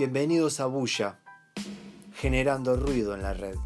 Bienvenidos a Bulla, generando ruido en la red.